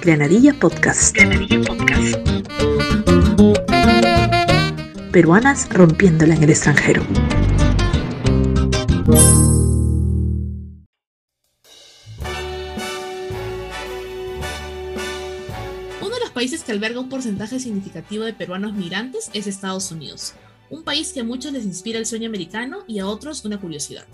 Granadilla Podcast. Granadilla Podcast. Peruanas rompiéndola en el extranjero. Uno de los países que alberga un porcentaje significativo de peruanos migrantes es Estados Unidos, un país que a muchos les inspira el sueño americano y a otros una curiosidad.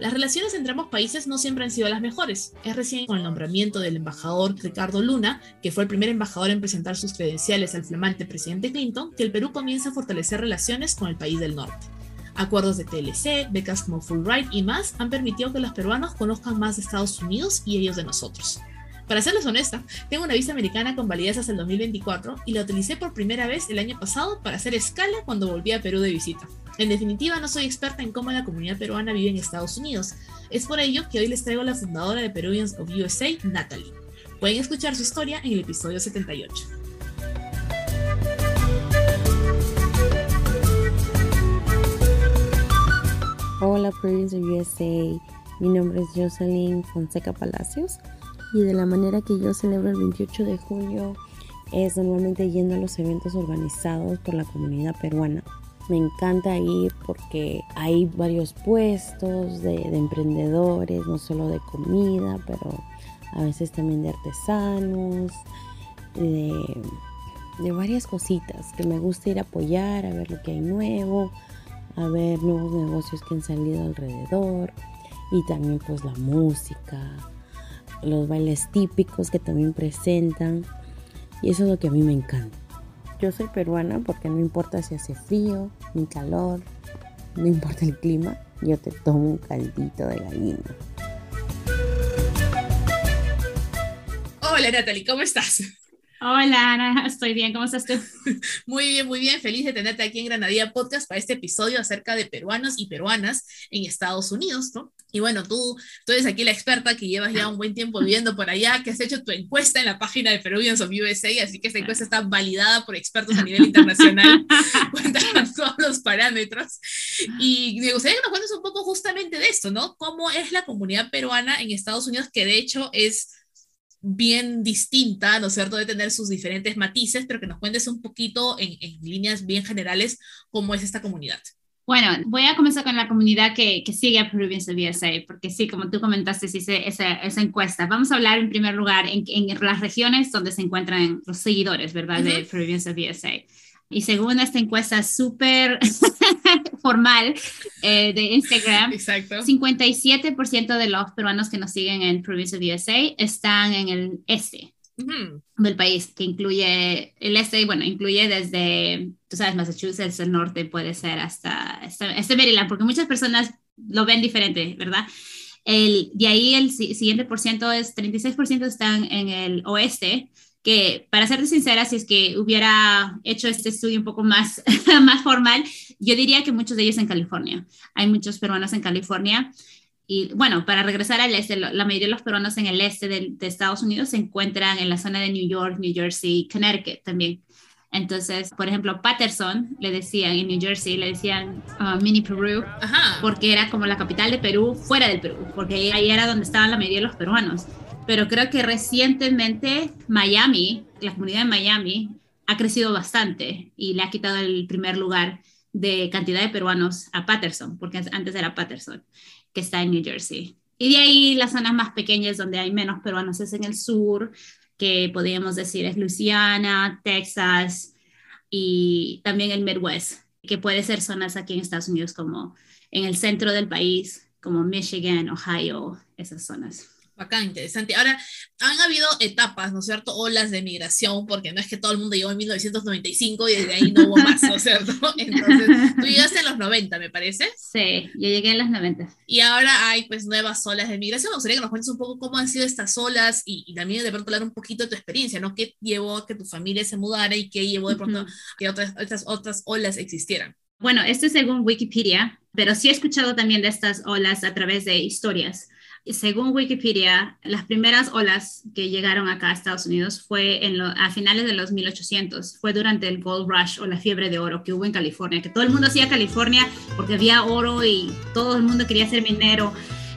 Las relaciones entre ambos países no siempre han sido las mejores. Es recién con el nombramiento del embajador Ricardo Luna, que fue el primer embajador en presentar sus credenciales al flamante presidente Clinton, que el Perú comienza a fortalecer relaciones con el país del norte. Acuerdos de TLC, becas como Fulbright y más han permitido que los peruanos conozcan más de Estados Unidos y ellos de nosotros. Para serles honesta, tengo una visa americana con validez hasta el 2024 y la utilicé por primera vez el año pasado para hacer escala cuando volví a Perú de visita. En definitiva, no soy experta en cómo la comunidad peruana vive en Estados Unidos. Es por ello que hoy les traigo a la fundadora de Peruvians of USA, Natalie. Pueden escuchar su historia en el episodio 78. Hola Peruvians of USA, mi nombre es Jocelyn Fonseca Palacios y de la manera que yo celebro el 28 de junio es normalmente yendo a los eventos organizados por la comunidad peruana. Me encanta ir porque hay varios puestos de, emprendedores, no solo de comida, pero a veces también de artesanos, de, de varias cositas que me gusta ir a apoyar, a ver lo que hay nuevo, a ver nuevos negocios que han salido alrededor y también pues la música, los bailes típicos que también presentan. Y eso es lo que a mí me encanta. Yo soy peruana porque no importa si hace frío, ni calor, no importa el clima, yo te tomo un caldito de gallina. Hola Natalie, ¿cómo estás? Hola Ana, estoy bien, ¿cómo estás tú? Muy bien, muy bien, feliz de tenerte aquí en Granadilla Podcast para este episodio acerca de peruanos y peruanas en Estados Unidos, ¿no? Y bueno, tú, tú eres aquí la experta que llevas ya un buen tiempo viviendo por allá, que has hecho tu encuesta en la página de Peruvians of USA, así que esta encuesta está validada por expertos a nivel internacional, cuentan todos los parámetros. Y me gustaría que nos cuentes un poco justamente de esto, ¿no? ¿Cómo es la comunidad peruana en Estados Unidos, que de hecho es bien distinta, ¿no es cierto?, de tener sus diferentes matices, pero que nos cuentes un poquito en, líneas bien generales cómo es esta comunidad. Bueno, voy a comenzar con la comunidad que, que sigue a Peruvians of USA, porque sí, como tú comentaste, hice esa, esa, encuesta. Vamos a hablar en primer lugar en, en, las regiones donde se encuentran los seguidores, ¿verdad?, de Peruvians of USA. Y según esta encuesta súper formal eh, de Instagram, Exacto. 57% de los peruanos que nos siguen en Provincia de USA están en el del país, que incluye el este, bueno, incluye desde, tú sabes, Massachusetts, el norte puede ser hasta, este Maryland, porque muchas personas lo ven diferente, ¿verdad? El, de ahí el siguiente por ciento es 36% están en el oeste, que para serte sincera, si es que hubiera hecho este estudio un poco más, más formal, yo diría que muchos de ellos en California. Hay muchos peruanos en California. Y bueno, para regresar al este, la mayoría de los peruanos en el este de, Estados Unidos se encuentran en la zona de New York, New Jersey, Connecticut también. Entonces, por ejemplo, Patterson le decían en New Jersey, le decían uh, Mini Perú, porque era como la capital de Perú fuera del Perú, porque ahí era donde estaban la mayoría de los peruanos. Pero creo que recientemente Miami, la comunidad de Miami, ha crecido bastante y le ha quitado el primer lugar de cantidad de peruanos a Patterson, porque antes era Patterson, que está en New Jersey. Y de ahí las zonas más pequeñas donde hay menos peruanos es en el sur, que podríamos decir es Luisiana, Texas y también el Midwest, que puede ser zonas aquí en Estados Unidos como en el centro del país, como Michigan, Ohio, esas zonas. Bacán, interesante. Ahora, han habido etapas, ¿no es cierto? Olas de migración, porque no es que todo el mundo llegó en 1995 y desde ahí no hubo más, ¿no es cierto? Entonces, tú llegaste en los 90, me parece. Sí, yo llegué en los 90. Y ahora hay pues nuevas olas de migración. Me gustaría que nos cuentes un poco cómo han sido estas olas y, también de pronto hablar un poquito de tu experiencia, ¿no? ¿Qué llevó a que tu familia se mudara y qué llevó de pronto a que otras, otras, otras olas existieran? Bueno, esto es según Wikipedia, pero sí he escuchado también de estas olas a través de historias según Wikipedia, las primeras olas que llegaron acá a Estados Unidos fue en a finales de los 1800, fue durante el Gold Rush o la fiebre de oro que hubo en California, que todo el mundo hacía California porque había oro y todo el mundo quería ser minero.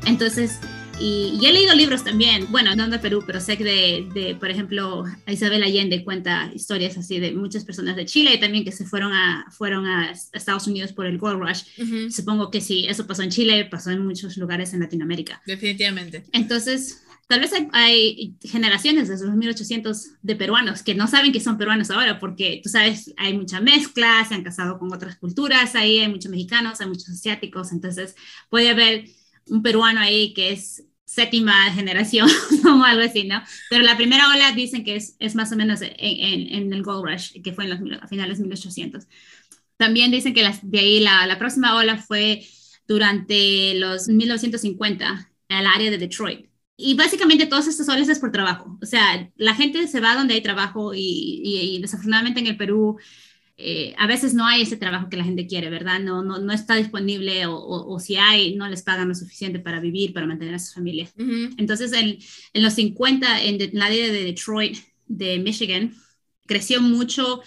Entonces, Y, he leído libros también, bueno, no de Perú, pero sé que de, de, por ejemplo, Isabel Allende cuenta historias así de muchas personas de Chile y también que se fueron a, fueron a Estados Unidos por el Gold Rush. Supongo que sí, eso pasó en Chile, pasó en muchos lugares en Latinoamérica. Definitivamente. Entonces, tal vez hay, generaciones desde los 1800 de peruanos que no saben que son peruanos ahora, porque tú sabes, hay mucha mezcla, se han casado con otras culturas, ahí hay muchos mexicanos, hay muchos asiáticos, entonces puede haber un peruano ahí que es séptima generación o algo así, ¿no? Pero la primera ola dicen que es, es más o menos en, en, el Gold Rush, que fue en los, a finales de 1800. También dicen que las, de ahí la, la próxima ola fue durante los 1950 al área de Detroit y básicamente todos estos soles es por trabajo. O sea, la gente se va donde hay trabajo y, desafortunadamente en el Perú eh, a veces no hay ese trabajo que la gente quiere, ¿verdad? No, no, no está disponible o, o, si hay, no les pagan lo suficiente para vivir, para mantener a sus familias. Entonces, en, en, los 50, en, en la área de Detroit, de Michigan, creció mucho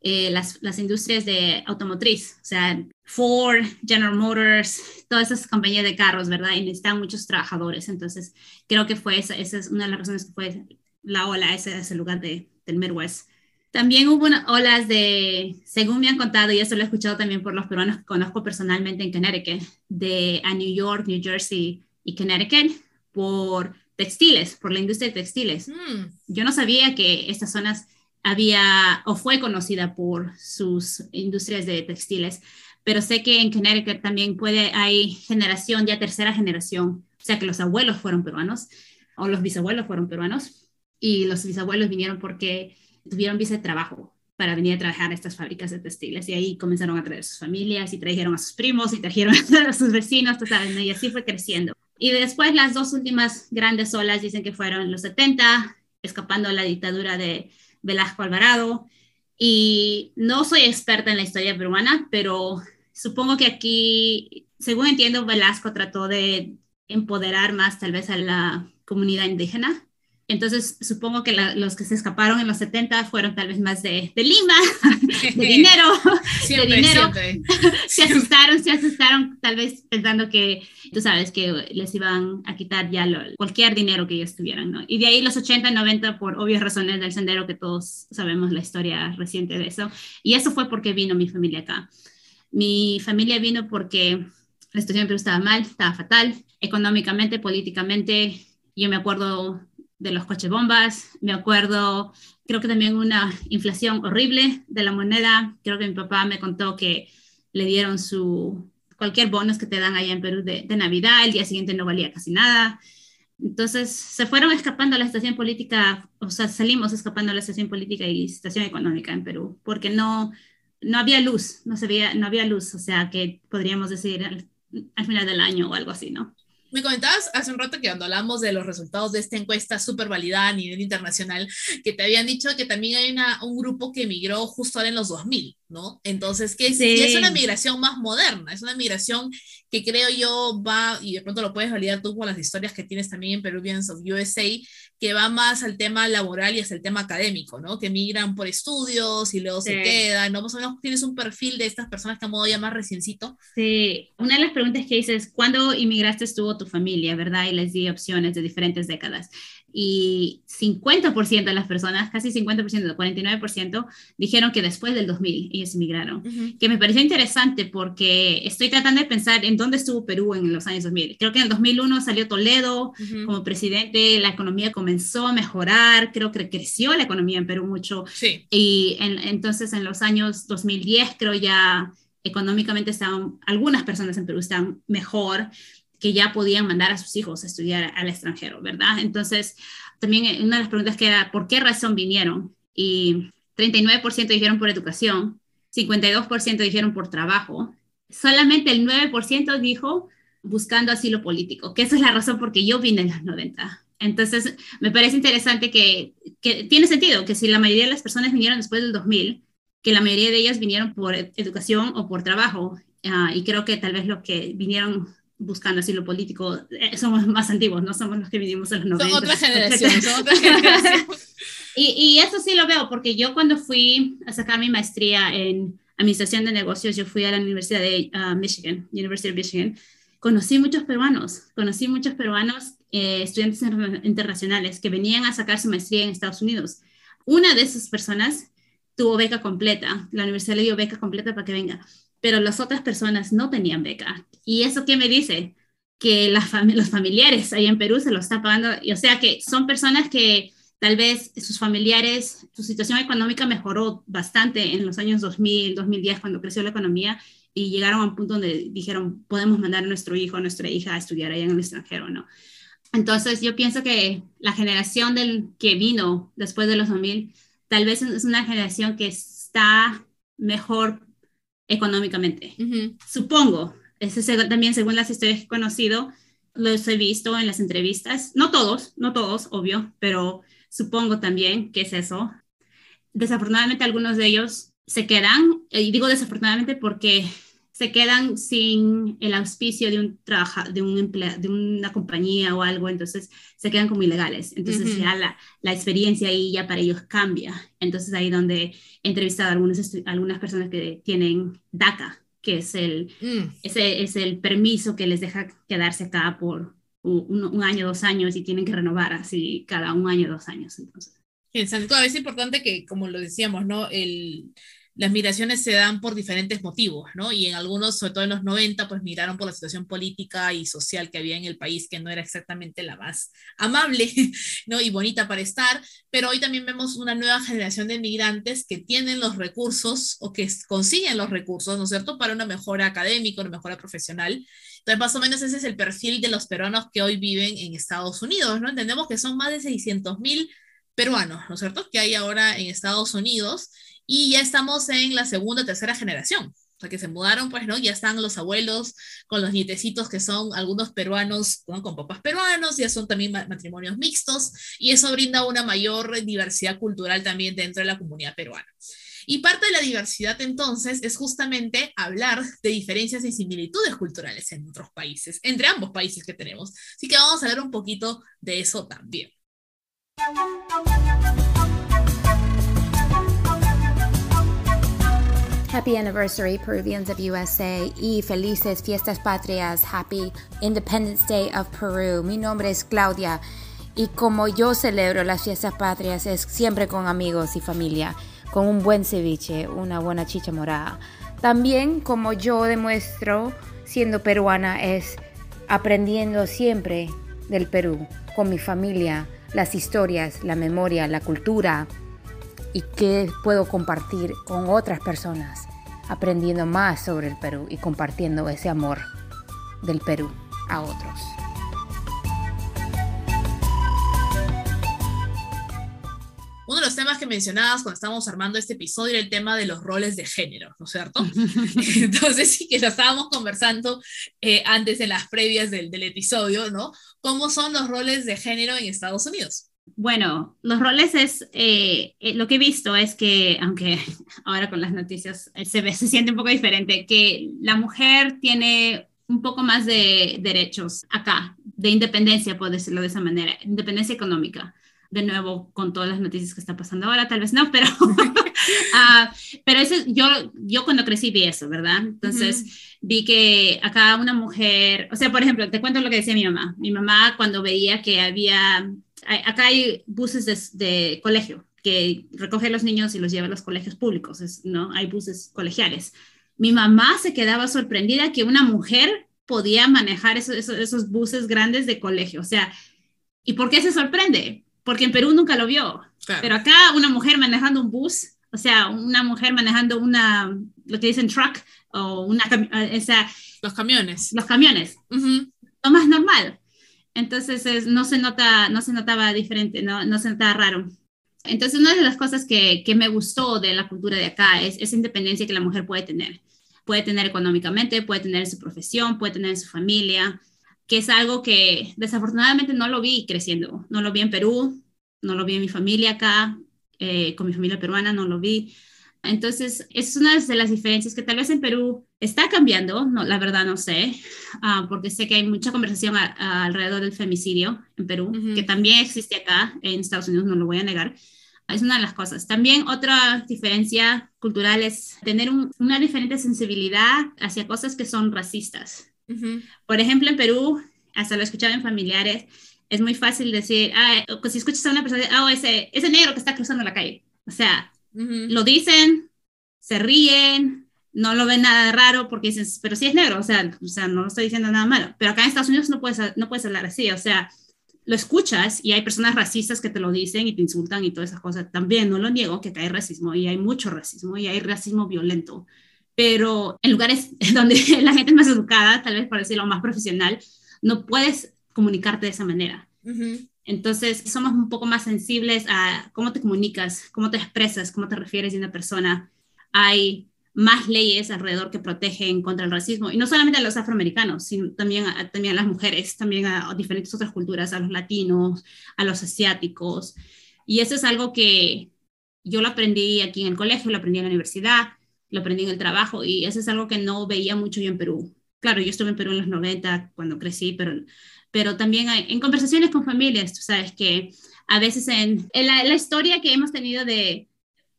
eh, las, las, industrias de automotriz, o sea, Ford, General Motors, todas esas compañías de carros, ¿verdad? Y necesitan muchos trabajadores. Entonces, creo que fue esa, esa es una de las razones que fue la ola, ese, ese lugar de, del Midwest. También hubo olas de, según me han contado, y eso lo he escuchado también por los peruanos que conozco personalmente en Connecticut, de a New York, New Jersey y Connecticut, por textiles, por la industria de textiles. Mm. Yo no sabía que estas zonas había o fue conocida por sus industrias de textiles, pero sé que en Connecticut también puede, hay generación, ya tercera generación, o sea que los abuelos fueron peruanos o los bisabuelos fueron peruanos y los bisabuelos vinieron porque tuvieron visa de trabajo para venir a trabajar a estas fábricas de textiles y ahí comenzaron a traer sus familias y trajeron a sus primos y trajeron a sus vecinos, y así fue creciendo. Y después las dos últimas grandes olas dicen que fueron los 70, escapando a la dictadura de Velasco Alvarado. Y no soy experta en la historia peruana, pero supongo que aquí, según entiendo, Velasco trató de empoderar más tal vez a la comunidad indígena entonces, supongo que los que se escaparon en los 70 fueron tal vez más de, de Lima, de dinero, de dinero. se asustaron, se asustaron, tal vez pensando que, tú sabes, que les iban a quitar ya cualquier dinero que ellos tuvieran, ¿no? Y de ahí los 80 y 90, por obvias razones del sendero, que todos sabemos la historia reciente de eso. Y eso fue porque vino mi familia acá. Mi familia vino porque la situación en Perú estaba mal, estaba fatal, económicamente, políticamente. Yo me acuerdo de los coches bombas, me acuerdo, creo que también una inflación horrible de la moneda, creo que mi papá me contó que le dieron su, cualquier bonus que te dan allá en Perú de, de Navidad, el día siguiente no valía casi nada. Entonces se fueron escapando a la situación política, o sea, salimos escapando a la situación política y situación económica en Perú, porque no, no había luz, no, se veía, no había luz, o sea, que podríamos decir al, al final del año o algo así, ¿no? Me comentabas hace un rato que cuando hablamos de los resultados de esta encuesta súper validada a nivel internacional, que te habían dicho que también hay una, un grupo que emigró justo ahora en los 2000, ¿no? Entonces, que es, es una migración más moderna, es una migración que creo yo va, y de pronto lo puedes validar tú con las historias que tienes también en Peruvians of USA, que va más al tema laboral y hasta el tema académico, ¿no? Que migran por estudios y luego se quedan, ¿no? Más o menos tienes un perfil de estas personas que a modo ya más reciencito. Sí, una de las preguntas que dices, ¿cuándo inmigraste estuvo tu familia, verdad? Y les di opciones de diferentes décadas y 50% de las personas, casi 50%, 49%, dijeron que después del 2000 ellos emigraron, que me pareció interesante porque estoy tratando de pensar en dónde estuvo Perú en los años 2000. Creo que en el 2001 salió Toledo como presidente, la economía comenzó a mejorar, creo que creció la economía en Perú mucho. Sí. Y entonces en los años 2010 creo ya económicamente estaban, algunas personas en Perú están mejor que ya podían mandar a sus hijos a estudiar al extranjero, ¿verdad? Entonces, también eh, una de las preguntas que era, ¿por qué razón vinieron? Y 39% dijeron por educación, 52% dijeron por trabajo, solamente el 9% dijo buscando asilo político, que esa es la razón por que yo vine en los 90. Entonces, me parece interesante que, que, tiene sentido que si la mayoría de las personas vinieron después del 2000, que la mayoría de ellas vinieron por educación o por trabajo. Ah, y creo que tal vez los que vinieron buscando asilo político, eh, somos más antiguos, no somos los que vivimos en los 90. Son otra generación, son otra generación. y, y, eso sí lo veo, porque yo cuando fui a sacar mi maestría en administración de negocios, yo fui a la Universidad de uh, Michigan, University of Michigan, conocí muchos peruanos, conocí muchos peruanos eh, estudiantes internacionales que venían a sacar su maestría en Estados Unidos. Una de esas personas tuvo beca completa, la universidad le dio beca completa para que venga, pero las otras personas no tenían beca. ¿Y eso qué me dice? Que los familiares ahí en Perú se lo están pagando, y, o sea que son personas que tal vez sus familiares, su situación económica mejoró bastante en los años 2000, 2010, cuando creció la economía, y llegaron a un punto donde dijeron, podemos mandar a nuestro hijo, a nuestra hija a estudiar allá en el extranjero, ¿no? Entonces yo pienso que la generación del que vino después de los 2000 tal vez es una generación que está mejor económicamente. Supongo, eso también según las historias que he conocido, los he visto en las entrevistas, no todos, no todos, obvio, pero supongo también que es eso. Desafortunadamente algunos de ellos se quedan, y digo desafortunadamente porque se quedan sin el auspicio de un trabajo, de, un de una compañía o algo, entonces se quedan como ilegales. Entonces ya la, la, experiencia ahí ya para ellos cambia. Entonces ahí donde he entrevistado a algunas, algunas personas que tienen DACA, que es el, mm. ese, es el permiso que les deja quedarse acá por un, un, año, dos años y tienen que renovar así cada un año, dos años. Entonces. Es importante que, como lo decíamos, ¿no? El, las migraciones se dan por diferentes motivos, ¿no? Y en algunos, sobre todo en los 90, pues migraron por la situación política y social que había en el país, que no era exactamente la más amable, ¿no? Y bonita para estar, pero hoy también vemos una nueva generación de migrantes que tienen los recursos o que consiguen los recursos, ¿no es cierto?, para una mejora académica, una mejora profesional. Entonces, más o menos ese es el perfil de los peruanos que hoy viven en Estados Unidos, ¿no? Entendemos que son más de 600 mil peruanos, ¿no es cierto?, que hay ahora en Estados Unidos y ya estamos en la segunda, tercera generación. O sea, que se mudaron, pues, ¿no? Ya están los abuelos con los nietecitos que son algunos peruanos con papás peruanos, ya son también matrimonios mixtos, y eso brinda una mayor diversidad cultural también dentro de la comunidad peruana. Y parte de la diversidad entonces es justamente hablar de diferencias y similitudes culturales en otros países, entre ambos países que tenemos. Así que vamos a hablar un poquito de eso también. Happy anniversary, Peruvians of USA, y felices fiestas patrias. Happy Independence Day of Peru. Mi nombre es Claudia y como yo celebro las fiestas patrias es siempre con amigos y familia, con un buen ceviche, una buena chicha morada. También como yo demuestro siendo peruana es aprendiendo siempre del Perú, con mi familia, las historias, la memoria, la cultura, y qué puedo compartir con otras personas, aprendiendo más sobre el Perú y compartiendo ese amor del Perú a otros. Uno de los temas que mencionabas cuando estábamos armando este episodio era el tema de los roles de género, ¿no es cierto? Entonces sí que lo estábamos conversando eh, antes en las previas del, del episodio, ¿no? ¿Cómo son los roles de género en Estados Unidos? Bueno, los roles es, eh, eh, lo que he visto es que, aunque ahora con las noticias eh, se, ve, se siente un poco diferente, que la mujer tiene un poco más de derechos acá, de independencia, puedo decirlo de esa manera, independencia económica. De nuevo, con todas las noticias que está pasando ahora, tal vez no, pero, uh, pero eso, yo, yo cuando crecí vi eso, ¿verdad? Entonces, vi que acá una mujer, o sea, por ejemplo, te cuento lo que decía mi mamá. Mi mamá cuando veía que había acá hay buses de, colegio que recoge a los niños y los lleva a los colegios públicos, ¿no? Hay buses colegiales. Mi mamá se quedaba sorprendida que una mujer podía manejar esos, buses grandes de colegio. O sea, ¿y por qué se sorprende? Porque en Perú nunca lo vio. Pero acá una mujer manejando un bus, o sea, una mujer manejando una, lo que dicen truck, o una, o sea, los camiones. Los camiones. Lo más normal. Entonces no, se nota, no se notaba diferente, no, no se notaba raro. Entonces una de las cosas que, que me gustó de la cultura de acá es esa independencia que la mujer puede tener. Puede tener económicamente, puede tener su profesión, puede tener su familia, que es algo que desafortunadamente no lo vi creciendo. No lo vi en Perú, no lo vi en mi familia acá, eh, con mi familia peruana, no lo vi. Entonces, es una de las diferencias que tal vez en Perú está cambiando, no, la verdad no sé, ah, porque sé que hay mucha conversación alrededor del femicidio en Perú, que también existe acá, en Estados Unidos, no lo voy a negar. Es una de las cosas. También otra diferencia cultural es tener una diferente sensibilidad hacia cosas que son racistas. Por ejemplo, en Perú, hasta lo he escuchado en familiares, es muy fácil decir, ah, si escuchas a una persona, oh, ese, ese negro que está cruzando la calle. O sea, lo dicen, se ríen, no lo ven nada raro porque dicen, pero sí es negro, o sea, o sea, no estoy diciendo nada malo. Pero acá en Estados Unidos no puedes, no puedes hablar así, o sea, lo escuchas y hay personas racistas que te lo dicen y te insultan y todas esas cosas. También no lo niego que hay racismo y hay mucho racismo y hay racismo violento. Pero en lugares donde la gente es más educada, tal vez por decirlo más profesional, no puedes comunicarte de esa manera. Entonces, somos un poco más sensibles a cómo te comunicas, cómo te expresas, cómo te refieres a una persona. Hay más leyes alrededor que protegen contra el racismo, y no solamente a los afroamericanos, sino también a, también a las mujeres, también a, diferentes otras culturas, a los latinos, a los asiáticos. Y eso es algo que yo lo aprendí aquí en el colegio, lo aprendí en la universidad, lo aprendí en el trabajo, y eso es algo que no veía mucho yo en Perú. Claro, yo estuve en Perú en los 90 cuando crecí, pero, pero también en conversaciones con familias, tú sabes que a veces en, la, la historia que hemos tenido de,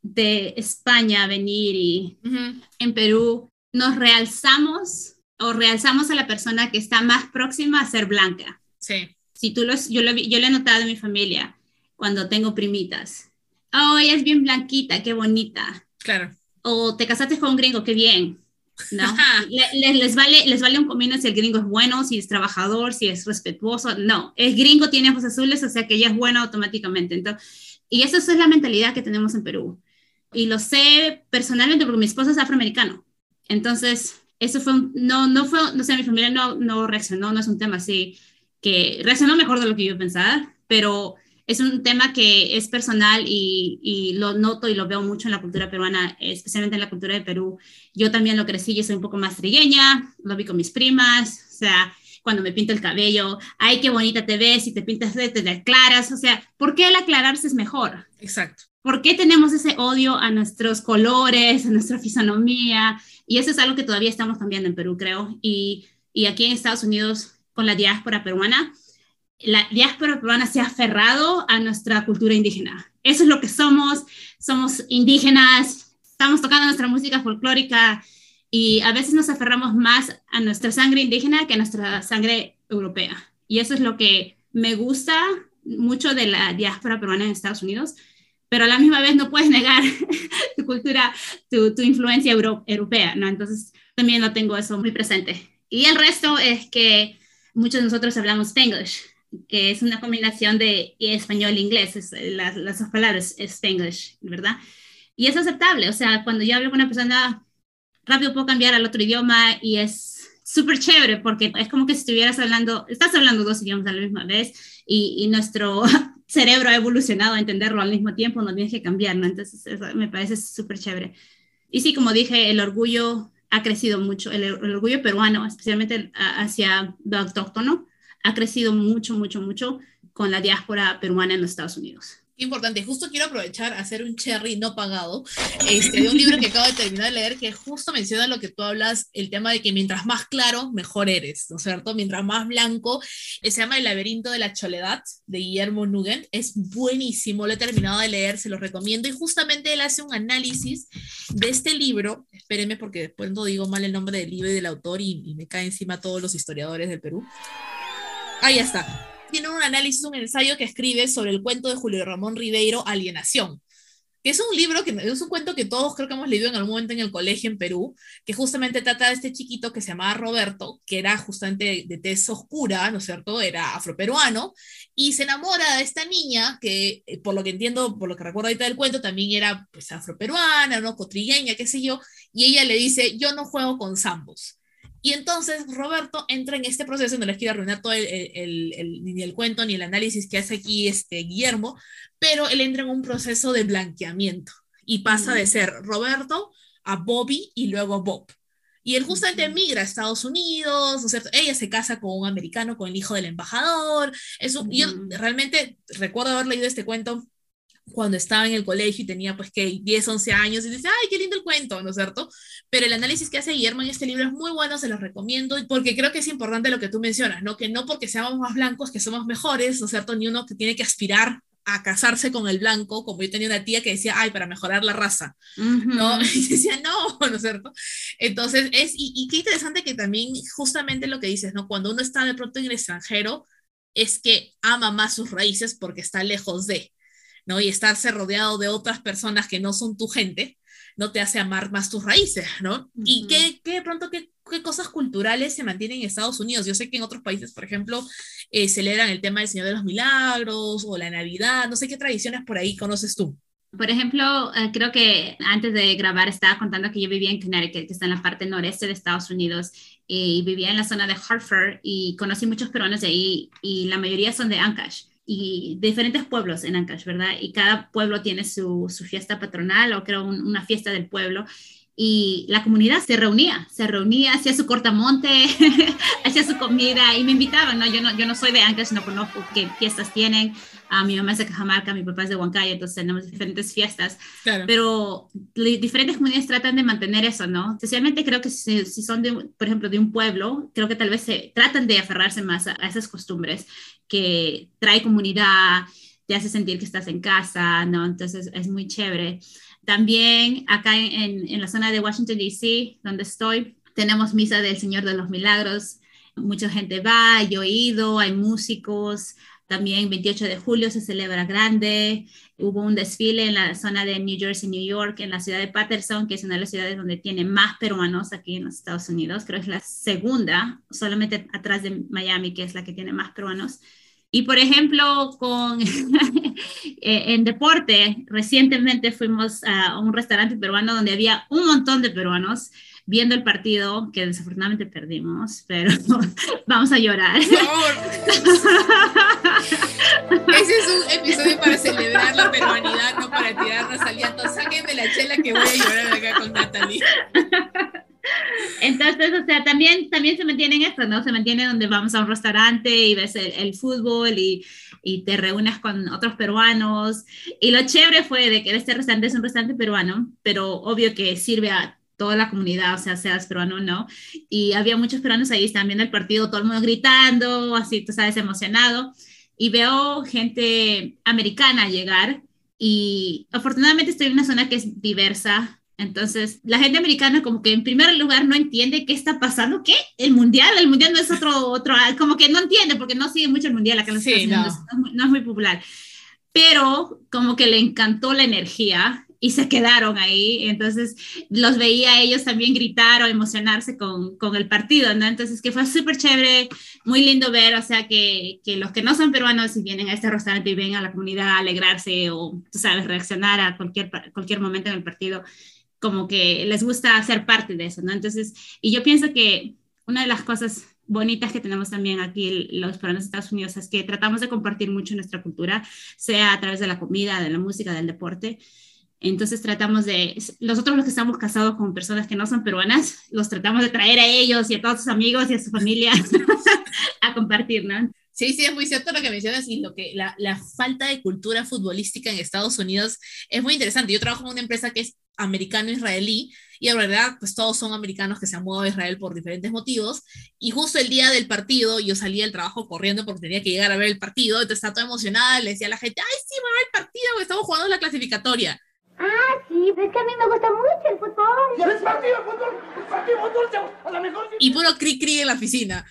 de España venir y en Perú nos realzamos o realzamos a la persona que está más próxima a ser blanca. Sí. Si tú los, yo, lo, yo lo he notado en mi familia cuando tengo primitas. Oh, ella es bien blanquita, qué bonita. Claro. O te casaste con un gringo, qué bien. ¿no? les, vale, les vale un comino si el gringo es bueno, si es trabajador, si es respetuoso. No, el gringo tiene ojos azules, o sea que ella es buena automáticamente. Entonces, y esa es la mentalidad que tenemos en Perú y lo sé personalmente porque mi esposo es afroamericano. Entonces, eso fue, no, no fue, no sé, mi familia no, no reaccionó, no es un tema así, que reaccionó mejor de lo que yo pensaba, pero es un tema que es personal y, y, lo noto y lo veo mucho en la cultura peruana, especialmente en la cultura de Perú. Yo también lo crecí, yo soy un poco más trigueña, lo vi con mis primas, o sea, cuando me pinto el cabello, ay, qué bonita te ves, y te pintas, te, te aclaras, o sea, ¿por qué el aclararse es mejor? Exacto. ¿Por qué tenemos ese odio a nuestros colores, a nuestra fisonomía? Y eso es algo que todavía estamos cambiando en Perú, creo. Y, y aquí en Estados Unidos, con la diáspora peruana, la diáspora peruana se ha aferrado a nuestra cultura indígena. Eso es lo que somos, somos indígenas, estamos tocando nuestra música folclórica y a veces nos aferramos más a nuestra sangre indígena que a nuestra sangre europea. Y eso es lo que me gusta mucho de la diáspora peruana en Estados Unidos, pero a la misma vez no puedes negar tu cultura, tu, tu influencia europea, ¿no? Entonces también lo tengo eso muy presente. Y el resto es que muchos de nosotros hablamos Spanglish, que es una combinación de español e inglés, las, las dos palabras es Spanglish, ¿verdad? Y es aceptable, o sea, cuando yo hablo con una persona, rápido puedo cambiar al otro idioma y es súper chévere porque es como que estuvieras hablando, estás hablando dos idiomas a la misma vez y, y nuestro cerebro ha evolucionado a entenderlo al mismo tiempo, no tienes que cambiar, ¿no? Entonces, me parece súper chévere. Y sí, como dije, el orgullo ha crecido mucho, el, el orgullo peruano, especialmente hacia lo autóctono, ha crecido mucho, mucho, mucho con la diáspora peruana en los Estados Unidos importante. Justo quiero aprovechar a hacer un cherry no pagado este, de un libro que acabo de terminar de leer que justo menciona lo que tú hablas, el tema de que mientras más claro, mejor eres, ¿no es cierto? Mientras más blanco, eh, se llama El laberinto de la choledad de Guillermo Nugent. Es buenísimo, lo he terminado de leer, se lo recomiendo. Y justamente él hace un análisis de este libro. Espérenme porque después no digo mal el nombre del libro y del autor y, y me cae encima todos los historiadores del Perú. Ahí está tiene un análisis, un ensayo que escribe sobre el cuento de Julio Ramón Ribeiro, Alienación, que es un libro, que es un cuento que todos creo que hemos leído en algún momento en el colegio en Perú, que justamente trata de este chiquito que se llamaba Roberto, que era justamente de tez oscura, ¿no es cierto? Era afroperuano, y se enamora de esta niña, que eh, por lo que entiendo, por lo que recuerdo ahorita del cuento, también era pues afroperuana, ¿no? Cotrigueña, qué sé yo, y ella le dice, yo no juego con zambos y entonces Roberto entra en este proceso, no les quiero arruinar todo el, ni el cuento ni el análisis que hace aquí este Guillermo, pero él entra en un proceso de blanqueamiento y pasa de ser Roberto a Bobby y luego Bob. Y él justamente emigra a Estados Unidos, ¿no es cierto? Ella se casa con un americano, con el hijo del embajador. Eso, Yo realmente recuerdo haber leído este cuento cuando estaba en el colegio y tenía pues que 10, 11 años y dice, ay, qué lindo el cuento, ¿no es cierto? Pero el análisis que hace Guillermo en este libro es muy bueno, se los recomiendo, porque creo que es importante lo que tú mencionas, ¿no? Que no porque seamos más blancos que somos mejores, ¿no es cierto? Ni uno que tiene que aspirar a casarse con el blanco, como yo tenía una tía que decía, ay, para mejorar la raza, ¿no? Y decía, no, ¿no es cierto? Entonces, es, y, y, qué interesante que también justamente lo que dices, ¿no? Cuando uno está de pronto en el extranjero, es que ama más sus raíces porque está lejos de, ¿no? Y estarse rodeado de otras personas que no son tu gente, no te hace amar más tus raíces, ¿no? Y qué, qué de pronto, qué, qué, cosas culturales se mantienen en Estados Unidos. Yo sé que en otros países, por ejemplo, eh, celebran el tema del Señor de los Milagros o la Navidad, no sé qué tradiciones por ahí conoces tú. Por ejemplo, eh, creo que antes de grabar estaba contando que yo vivía en Connecticut, que está en la parte noreste de Estados Unidos, y vivía en la zona de Hartford y conocí muchos peruanos de ahí y la mayoría son de Ancash y diferentes pueblos en Ancash, ¿verdad? Y cada pueblo tiene su, su fiesta patronal o creo una fiesta del pueblo y la comunidad se reunía, se reunía, hacía su cortamonte, hacía su comida y me invitaban, ¿no? Yo no, yo no soy de Ancash, no conozco qué fiestas tienen, a mi mamá es de Cajamarca, mi papá es de Huancayo, entonces tenemos diferentes fiestas, claro. pero diferentes comunidades tratan de mantener eso, ¿no? Especialmente creo que si, si, son, de, por ejemplo, de un pueblo, creo que tal vez se tratan de aferrarse más a, a esas costumbres que trae comunidad, te hace sentir que estás en casa, ¿no? Entonces es muy chévere. También acá en, en la zona de Washington, D.C., donde estoy, tenemos misa del Señor de los Milagros. Mucha gente va, yo he ido, hay músicos. También 28 de julio se celebra grande. Hubo un desfile en la zona de New Jersey, New York, en la ciudad de Patterson, que es una de las ciudades donde tiene más peruanos aquí en los Estados Unidos. Creo que es la segunda, solamente atrás de Miami, que es la que tiene más peruanos. Y por ejemplo, con, en deporte, recientemente fuimos a un restaurante peruano donde había un montón de peruanos viendo el partido, que desafortunadamente perdimos, pero vamos a llorar. Ese es un episodio para celebrar la peruanidad, no para tirarnos al llanto. Sáquenme la chela que voy a llorar acá con Natalie. Entonces, o sea, también, también se mantiene en esto, ¿no? Se mantiene donde vamos a un restaurante y ves el, fútbol y, y, te reúnes con otros peruanos. Y lo chévere fue de que este restaurante es un restaurante peruano, pero obvio que sirve a toda la comunidad, o sea, seas peruano o no. Y había muchos peruanos ahí, estaban viendo el partido, todo el mundo gritando, así, tú sabes, emocionado. Y veo gente americana llegar y afortunadamente estoy en una zona que es diversa, entonces, la gente americana como que en primer lugar no entiende qué está pasando, ¿qué? El mundial, el mundial no es otro, otro, como que no entiende porque no sigue mucho el mundial acá en los Estados Unidos, no. no. es muy popular. Pero como que le encantó la energía y se quedaron ahí, entonces los veía a ellos también gritar o emocionarse con, con el partido, ¿no? Entonces que fue súper chévere, muy lindo ver, o sea, que, que, los que no son peruanos y vienen a este restaurante y ven a la comunidad a alegrarse o, tú sabes, reaccionar a cualquier, cualquier momento en el partido, como que les gusta ser parte de eso, ¿no? Entonces, y yo pienso que una de las cosas bonitas que tenemos también aquí los peruanos de Estados Unidos es que tratamos de compartir mucho nuestra cultura, sea a través de la comida, de la música, del deporte. Entonces tratamos de, nosotros los que estamos casados con personas que no son peruanas, los tratamos de traer a ellos y a todos sus amigos y a su familia a compartir, ¿no? Sí, sí, es muy cierto lo que mencionas y lo que la, la, falta de cultura futbolística en Estados Unidos es muy interesante. Yo trabajo en una empresa que es americano-israelí y en realidad pues todos son americanos que se han mudado a Israel por diferentes motivos y justo el día del partido yo salí del trabajo corriendo porque tenía que llegar a ver el partido, entonces estaba toda emocionada, le decía a la gente, ay sí, va a ver el partido, estamos jugando la clasificatoria. Ah, sí, pero es que a mí me gusta mucho el fútbol. ¿Es partido de fútbol? ¿Partido de fútbol? A lo mejor... Y puro cri-cri en la oficina.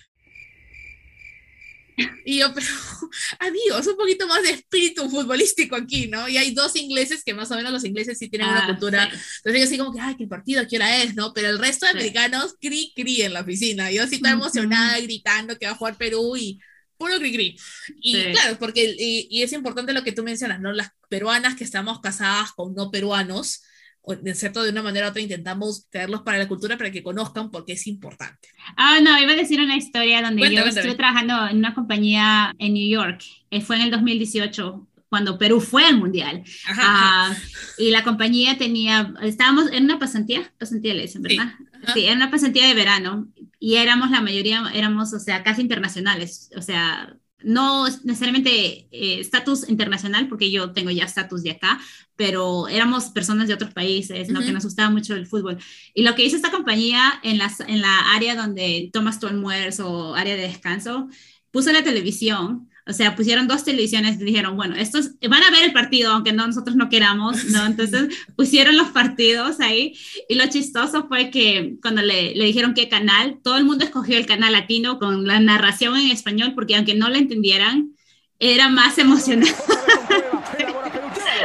Y yo, pero adiós, un poquito más de espíritu futbolístico aquí, ¿no? Y hay dos ingleses que más o menos los ingleses sí tienen ah, una cultura. Sí. Entonces yo así como que, ay, el partido, ¿qué hora es, no? Pero el resto de sí. americanos, cri, cri en la oficina. Yo sí estoy emocionada, gritando que va a jugar Perú y puro cri, cri. Y sí. claro, porque, y, y, es importante lo que tú mencionas, ¿no? Las peruanas que estamos casadas con no peruanos, de cierto, de una manera u otra intentamos traerlos para la cultura para que conozcan porque es importante. Ah, no, iba a decir una historia donde cuéntame, yo estuve cuéntame. trabajando en una compañía en New York, eh, fue en el 2018 cuando Perú fue al mundial. Ajá, uh, y la compañía tenía, estábamos en una pasantía, pasantía le dicen, ¿verdad? Sí, sí, en una pasantía de verano y éramos la mayoría, éramos, o sea, casi internacionales, o sea, no necesariamente estatus eh, internacional, porque yo tengo ya estatus de acá, pero éramos personas de otros países. Uh -huh. que nos gustaba mucho el fútbol. Y lo que hizo esta compañía en, las, en la área donde tomas tu almuerzo área de descanso, puso la televisión O sea, pusieron dos televisiones y dijeron, bueno, estos van a ver el partido, aunque no, nosotros no queramos, ¿no? Entonces pusieron los partidos ahí. Y lo chistoso fue que cuando le, le dijeron qué canal, todo el mundo escogió el canal latino con la narración en español, porque aunque no la entendieran, era más emocionante.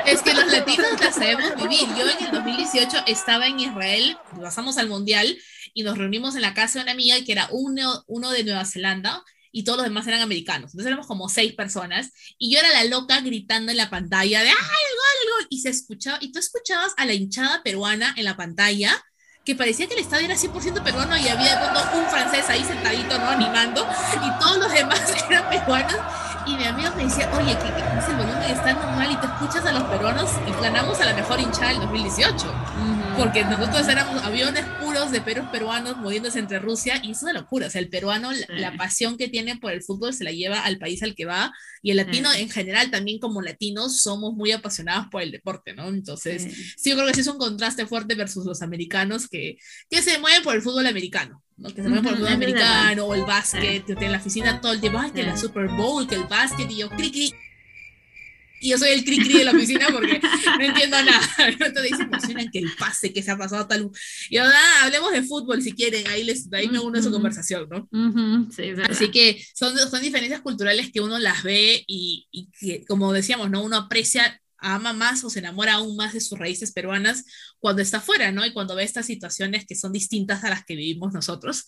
Es que los latinos la sabemos vivir. Yo en el 2018 estaba en Israel, pasamos al Mundial y nos reunimos en la casa de una amiga que era uno, uno de Nueva Zelanda y todos los demás eran americanos. Entonces éramos como seis personas y yo era la loca gritando en la pantalla de ¡ay, el gol, el gol! Y se escuchaba, y tú escuchabas a la hinchada peruana en la pantalla que parecía que el estadio era 100% peruano y había de un francés ahí sentadito, ¿no? Animando, y todos los demás eran peruanos. Y mi amigo me decía, oye, ¿qué, qué es el volumen? Está normal y te escuchas a los peruanos y ganamos a la mejor hinchada del 2018 porque nosotros éramos aviones puros de perros peruanos moviéndose entre Rusia y es una locura, o sea, el peruano, la, pasión que tiene por el fútbol se la lleva al país al que va y el latino en general también como latinos somos muy apasionados por el deporte, ¿no? Entonces, sí, yo creo que sí es un contraste fuerte versus los americanos que, que se mueven por el fútbol americano. ¿no? que se mueven por el fútbol americano o el básquet, que en la oficina todo el tiempo, ay, que la Super Bowl, que el básquet, y yo, cri, cri, y yo soy el cri cri de la oficina porque no entiendo nada. Entonces se emocionan que el pase, que se ha pasado tal. Y ahora hablemos de fútbol si quieren, ahí, les, ahí me uno a su conversación, ¿no? sí, Así que son, son diferencias culturales que uno las ve y, y que, como decíamos, ¿no? Uno aprecia ama más o se enamora aún más de sus raíces peruanas cuando está fuera, ¿no? Y cuando ve estas situaciones que son distintas a las que vivimos nosotros.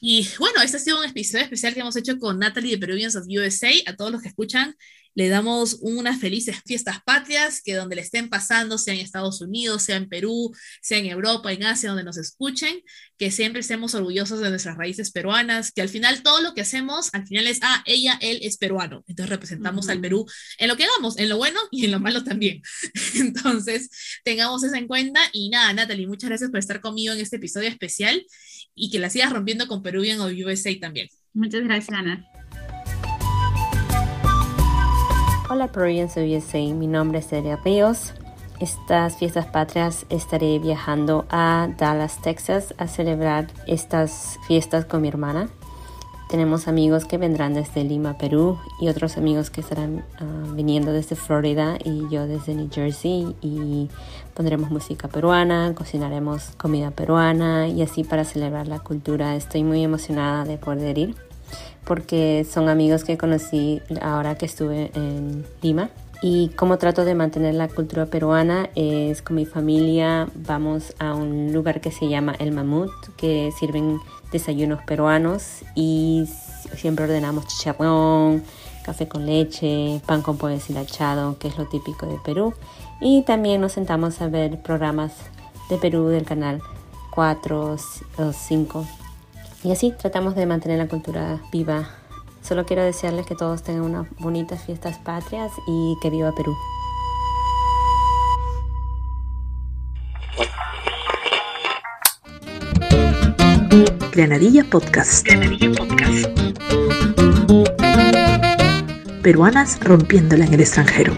Y bueno, este ha sido un episodio especial que hemos hecho con Natalie de Peruvians of USA. A todos los que escuchan, le damos unas felices fiestas patrias, que donde le estén pasando, sea en Estados Unidos, sea en Perú, sea en Europa, en Asia, donde nos escuchen, que siempre estemos orgullosos de nuestras raíces peruanas, que al final todo lo que hacemos, al final es, ah, ella, él es peruano. Entonces representamos al Perú en lo que hagamos, en lo bueno y en lo malo también. Entonces, tengamos eso en cuenta. Y nada, Natalie, muchas gracias por estar conmigo en este episodio especial y que la sigas rompiendo con Peruvian o USA también. Muchas gracias, Ana. Hola of USA, mi nombre es Delia Ríos. Estas fiestas patrias estaré viajando a Dallas, Texas a celebrar estas fiestas con mi hermana. Tenemos amigos que vendrán desde Lima, Perú y otros amigos que estarán ah, viniendo desde Florida y yo desde New Jersey y pondremos música peruana, cocinaremos comida peruana y así para celebrar la cultura. Estoy muy emocionada de poder ir porque son amigos que conocí ahora que estuve en Lima. Y como trato de mantener la cultura peruana es con mi familia vamos a un lugar que se llama El Mamut, que sirven desayunos peruanos y siempre ordenamos chicharrón, café con leche, pan con pollo deshilachado, que es lo típico de Perú. Y también nos sentamos a ver programas de Perú del canal 4 o 5 y así tratamos de mantener la cultura viva. Solo quiero desearles que todos tengan unas bonitas fiestas patrias y que viva Perú. Granadilla Podcast. Granadilla Podcast. Peruanas rompiéndola en el extranjero.